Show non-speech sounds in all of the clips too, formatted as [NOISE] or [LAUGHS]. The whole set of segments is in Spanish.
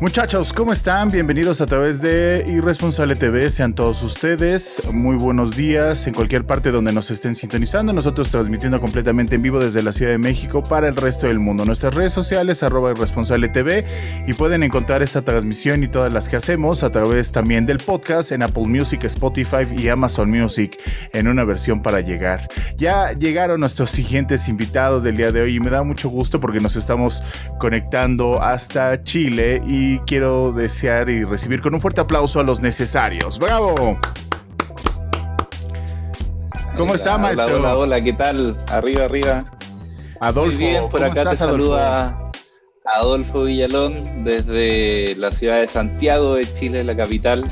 Muchachos, ¿cómo están? Bienvenidos a través de Irresponsable TV. Sean todos ustedes muy buenos días en cualquier parte donde nos estén sintonizando. Nosotros transmitiendo completamente en vivo desde la Ciudad de México para el resto del mundo. Nuestras redes sociales, arroba Irresponsable TV. Y pueden encontrar esta transmisión y todas las que hacemos a través también del podcast en Apple Music, Spotify y Amazon Music en una versión para llegar. Ya llegaron nuestros siguientes invitados del día de hoy y me da mucho gusto porque nos estamos conectando hasta Chile y quiero desear y recibir con un fuerte aplauso a los necesarios. ¡Bravo! ¿Cómo está, maestro? Hola, hola, ¿qué tal? Arriba, arriba. Adolfo, Muy bien, por acá te saluda Adolfo Villalón desde la ciudad de Santiago de Chile, la capital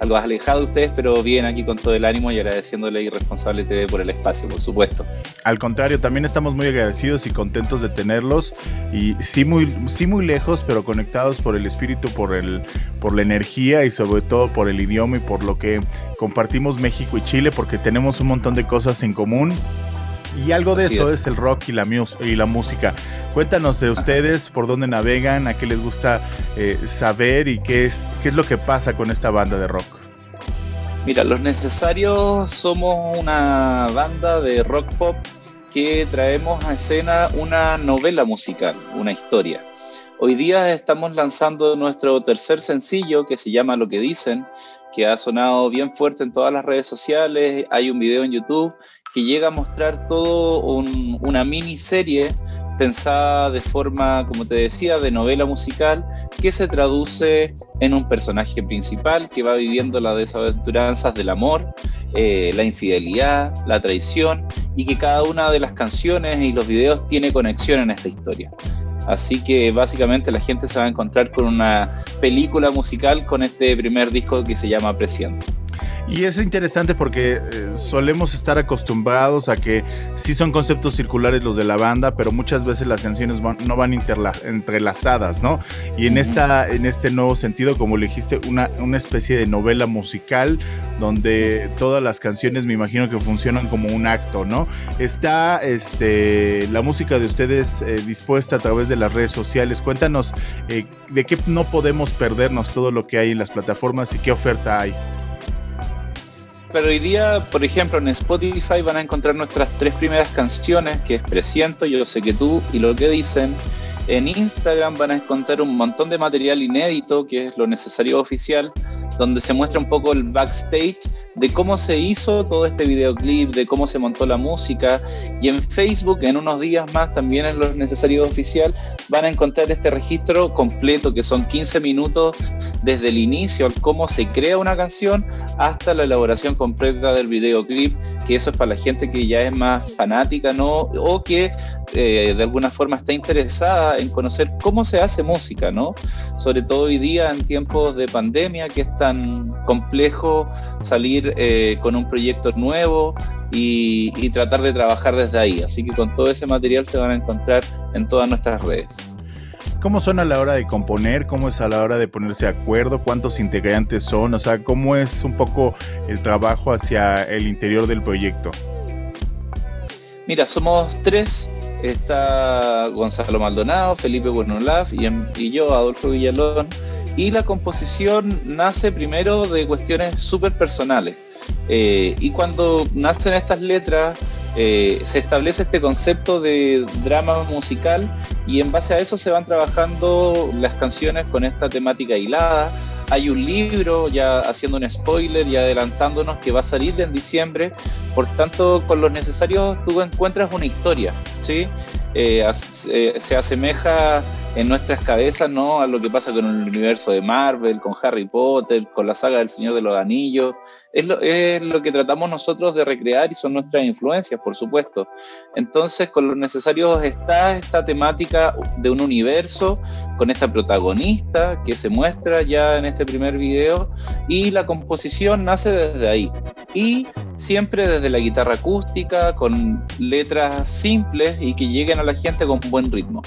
algo alejado de ustedes, pero bien aquí con todo el ánimo y agradeciéndole a Irresponsable TV por el espacio, por supuesto. Al contrario, también estamos muy agradecidos y contentos de tenerlos y sí muy, sí muy lejos, pero conectados por el espíritu, por, el, por la energía y sobre todo por el idioma y por lo que compartimos México y Chile, porque tenemos un montón de cosas en común y algo de eso es. el rock y la, y la música. Cuéntanos de ustedes, por dónde navegan, a qué les gusta eh, saber y qué es, qué es lo que pasa con esta banda de rock. Mira, Los Necesarios somos una banda de rock pop que traemos a escena una novela musical, una historia. Hoy día estamos lanzando nuestro tercer sencillo que se llama Lo que dicen, que ha sonado bien fuerte en todas las redes sociales, hay un video en YouTube que llega a mostrar todo una miniserie pensada de forma, como te decía, de novela musical, que se traduce en un personaje principal que va viviendo las desaventuranzas del amor, eh, la infidelidad, la traición, y que cada una de las canciones y los videos tiene conexión en esta historia. Así que básicamente la gente se va a encontrar con una película musical con este primer disco que se llama Presiento. Y es interesante porque eh, solemos estar acostumbrados a que sí son conceptos circulares los de la banda, pero muchas veces las canciones no van entrelazadas, ¿no? Y en, esta, en este nuevo sentido, como le dijiste, una, una especie de novela musical donde todas las canciones me imagino que funcionan como un acto, ¿no? Está este, la música de ustedes eh, dispuesta a través de las redes sociales. Cuéntanos eh, de qué no podemos perdernos todo lo que hay en las plataformas y qué oferta hay. Pero hoy día, por ejemplo, en Spotify van a encontrar nuestras tres primeras canciones, que es Presiento, Yo sé que tú y lo que dicen. En Instagram van a encontrar un montón de material inédito, que es lo necesario oficial, donde se muestra un poco el backstage de cómo se hizo todo este videoclip, de cómo se montó la música. Y en Facebook, en unos días más, también en lo necesario oficial, van a encontrar este registro completo, que son 15 minutos desde el inicio, cómo se crea una canción, hasta la elaboración completa del videoclip, que eso es para la gente que ya es más fanática, ¿no? O que eh, de alguna forma está interesada en conocer cómo se hace música, ¿no? Sobre todo hoy día en tiempos de pandemia, que es tan complejo salir eh, con un proyecto nuevo y, tratar de trabajar desde ahí. Así que con todo ese material se van a encontrar en todas nuestras redes. ¿Cómo son a la hora de componer? ¿Cómo es a la hora de ponerse de acuerdo? ¿Cuántos integrantes son? O sea, ¿cómo es un poco el trabajo hacia el interior del proyecto? Mira, somos tres. Está Gonzalo Maldonado, Felipe Buenolaf y, y yo, Adolfo Villalón y la composición nace primero de cuestiones súper personales. Eh, y cuando nacen estas letras, eh, se establece este concepto de drama musical y en base a eso se van trabajando las canciones con esta temática hilada. Hay un libro, ya haciendo un spoiler y adelantándonos, que va a salir en diciembre. Por tanto, con los necesarios tú encuentras una historia. ¿sí? Eh, se asemeja en nuestras cabezas ¿no? a lo que pasa con el universo de Marvel, con Harry Potter, con la saga del Señor de los Anillos. Es lo, que tratamos nosotros de recrear y son nuestras influencias, por supuesto. Entonces, con lo necesario está esta temática de un universo, con esta protagonista que se muestra ya en este primer video, y la composición nace desde ahí. Y siempre desde la guitarra acústica, con letras simples y que lleguen a la gente con buen ritmo.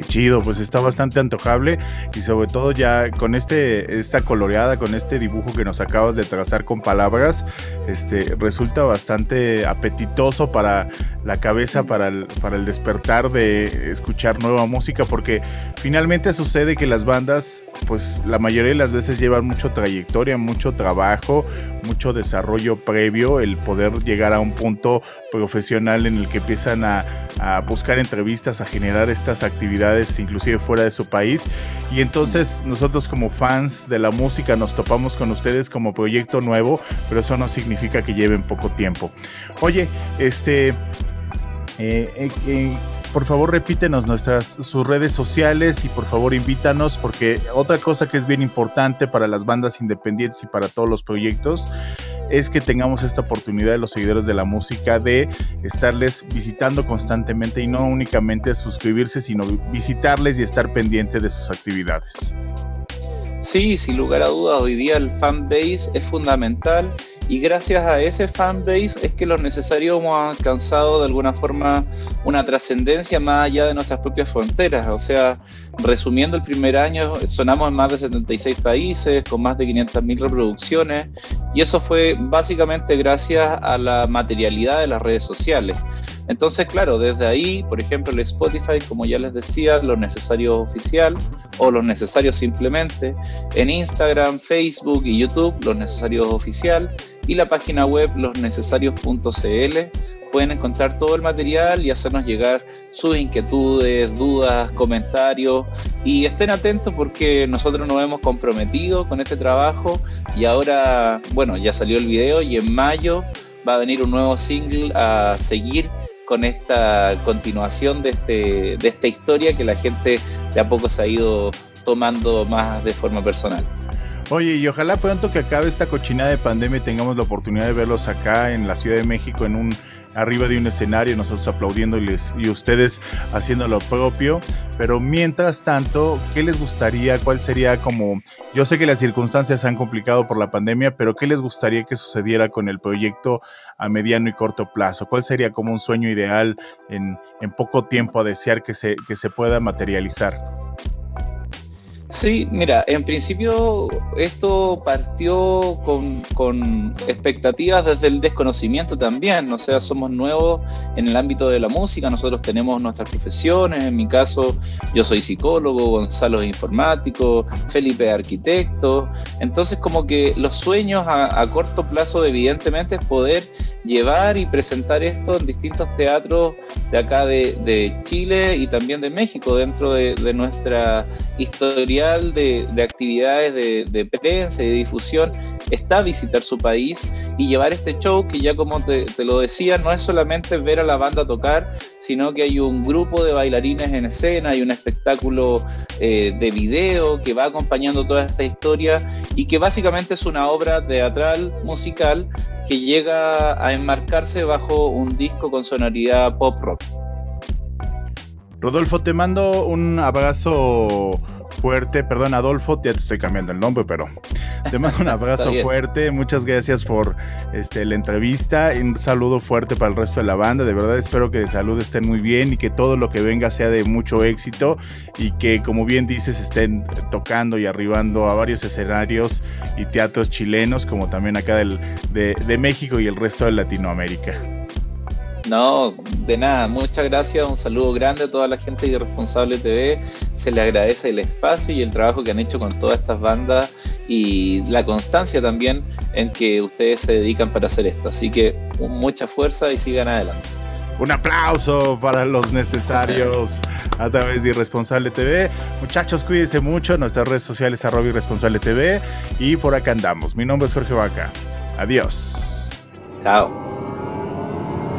Qué chido, pues está bastante antojable y sobre todo ya con este esta coloreada, con este dibujo que nos acabas de trazar con palabras, este resulta bastante apetitoso para la cabeza, para el, para el despertar de escuchar nueva música, porque finalmente sucede que las bandas, pues la mayoría de las veces llevan mucho trayectoria, mucho trabajo, mucho desarrollo previo, el poder llegar a un punto profesional en el que empiezan a, a buscar entrevistas, a generar estas actividades inclusive fuera de su país. Y entonces nosotros como fans de la música nos topamos con ustedes como proyecto nuevo, pero eso no significa que lleven poco tiempo. Oye, este... Eh, eh, eh, por favor repítenos nuestras sus redes sociales y por favor invítanos porque otra cosa que es bien importante para las bandas independientes y para todos los proyectos es que tengamos esta oportunidad de los seguidores de la música de estarles visitando constantemente y no únicamente suscribirse, sino visitarles y estar pendiente de sus actividades. Sí, sin lugar a dudas, hoy día el fanbase es fundamental y gracias a ese fanbase es que los necesarios hemos alcanzado de alguna forma una trascendencia más allá de nuestras propias fronteras. O sea, resumiendo el primer año, sonamos en más de 76 países, con más de 500.000 reproducciones, y eso fue básicamente gracias a la materialidad de las redes sociales. Entonces, claro, desde ahí, por ejemplo, el Spotify, como ya les decía, lo necesario oficial o los necesarios simplemente, en Instagram, Facebook y YouTube, los necesarios oficial, y la página web losnecesarios.cl. Pueden encontrar todo el material y hacernos llegar sus inquietudes, dudas, comentarios y estén atentos porque nosotros nos hemos comprometido con este trabajo y ahora, bueno, ya salió el video y en mayo va a venir un nuevo single a seguir con esta continuación de, este, de esta historia que la gente de a poco se ha ido tomando más de forma personal. Oye, y ojalá pronto que acabe esta cochinada de pandemia y tengamos la oportunidad de verlos acá en la Ciudad de México en un arriba de un escenario, nosotros aplaudiéndoles y ustedes haciendo lo propio. Pero mientras tanto, ¿qué les gustaría? ¿Cuál sería como... Yo sé que las circunstancias se han complicado por la pandemia, pero ¿qué les gustaría que sucediera con el proyecto a mediano y corto plazo? ¿Cuál sería como un sueño ideal en, en poco tiempo a desear que se, que se pueda materializar? Sí, mira, en principio esto partió con, con, expectativas desde el desconocimiento también, o sea, somos nuevos en el ámbito de la música, nosotros tenemos nuestras profesiones, en mi caso yo soy psicólogo, Gonzalo es informático, Felipe es arquitecto, entonces como que los sueños a, corto plazo evidentemente es poder llevar y presentar esto en distintos teatros de acá de, Chile y también de México dentro de, nuestra historial de, actividades de, prensa y difusión está visitar su país y llevar este show que ya como te, lo decía, no es solamente ver a la banda tocar, sino que hay un grupo de bailarines en escena, hay un espectáculo eh, de video que va acompañando toda esta historia y que básicamente es una obra teatral, musical, que llega a enmarcarse bajo un disco con sonoridad pop rock. Rodolfo, te mando un abrazo fuerte. Perdón, Adolfo, ya te estoy cambiando el nombre, pero te mando un [LAUGHS] abrazo fuerte. Muchas gracias por este, la entrevista. Un saludo fuerte para el resto de la banda. De verdad espero que de salud estén muy bien y que todo lo que venga sea de mucho éxito y que, como bien dices, estén tocando y arribando a varios escenarios y teatros chilenos, como también acá del, de, de México y el resto de Latinoamérica. No, de nada, muchas gracias, un saludo grande a toda la gente de Irresponsable TV, se le agradece el espacio y el trabajo que han hecho con todas estas bandas y la constancia también en que ustedes se dedican para hacer esto, así que mucha fuerza y sigan adelante. Un aplauso para los necesarios a través de Irresponsable TV. Muchachos, cuídense mucho. Nuestras redes sociales arroba Irresponsable TV. Y por acá andamos. Mi nombre es Jorge Vaca. Adiós. Chao.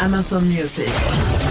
Amazon Music.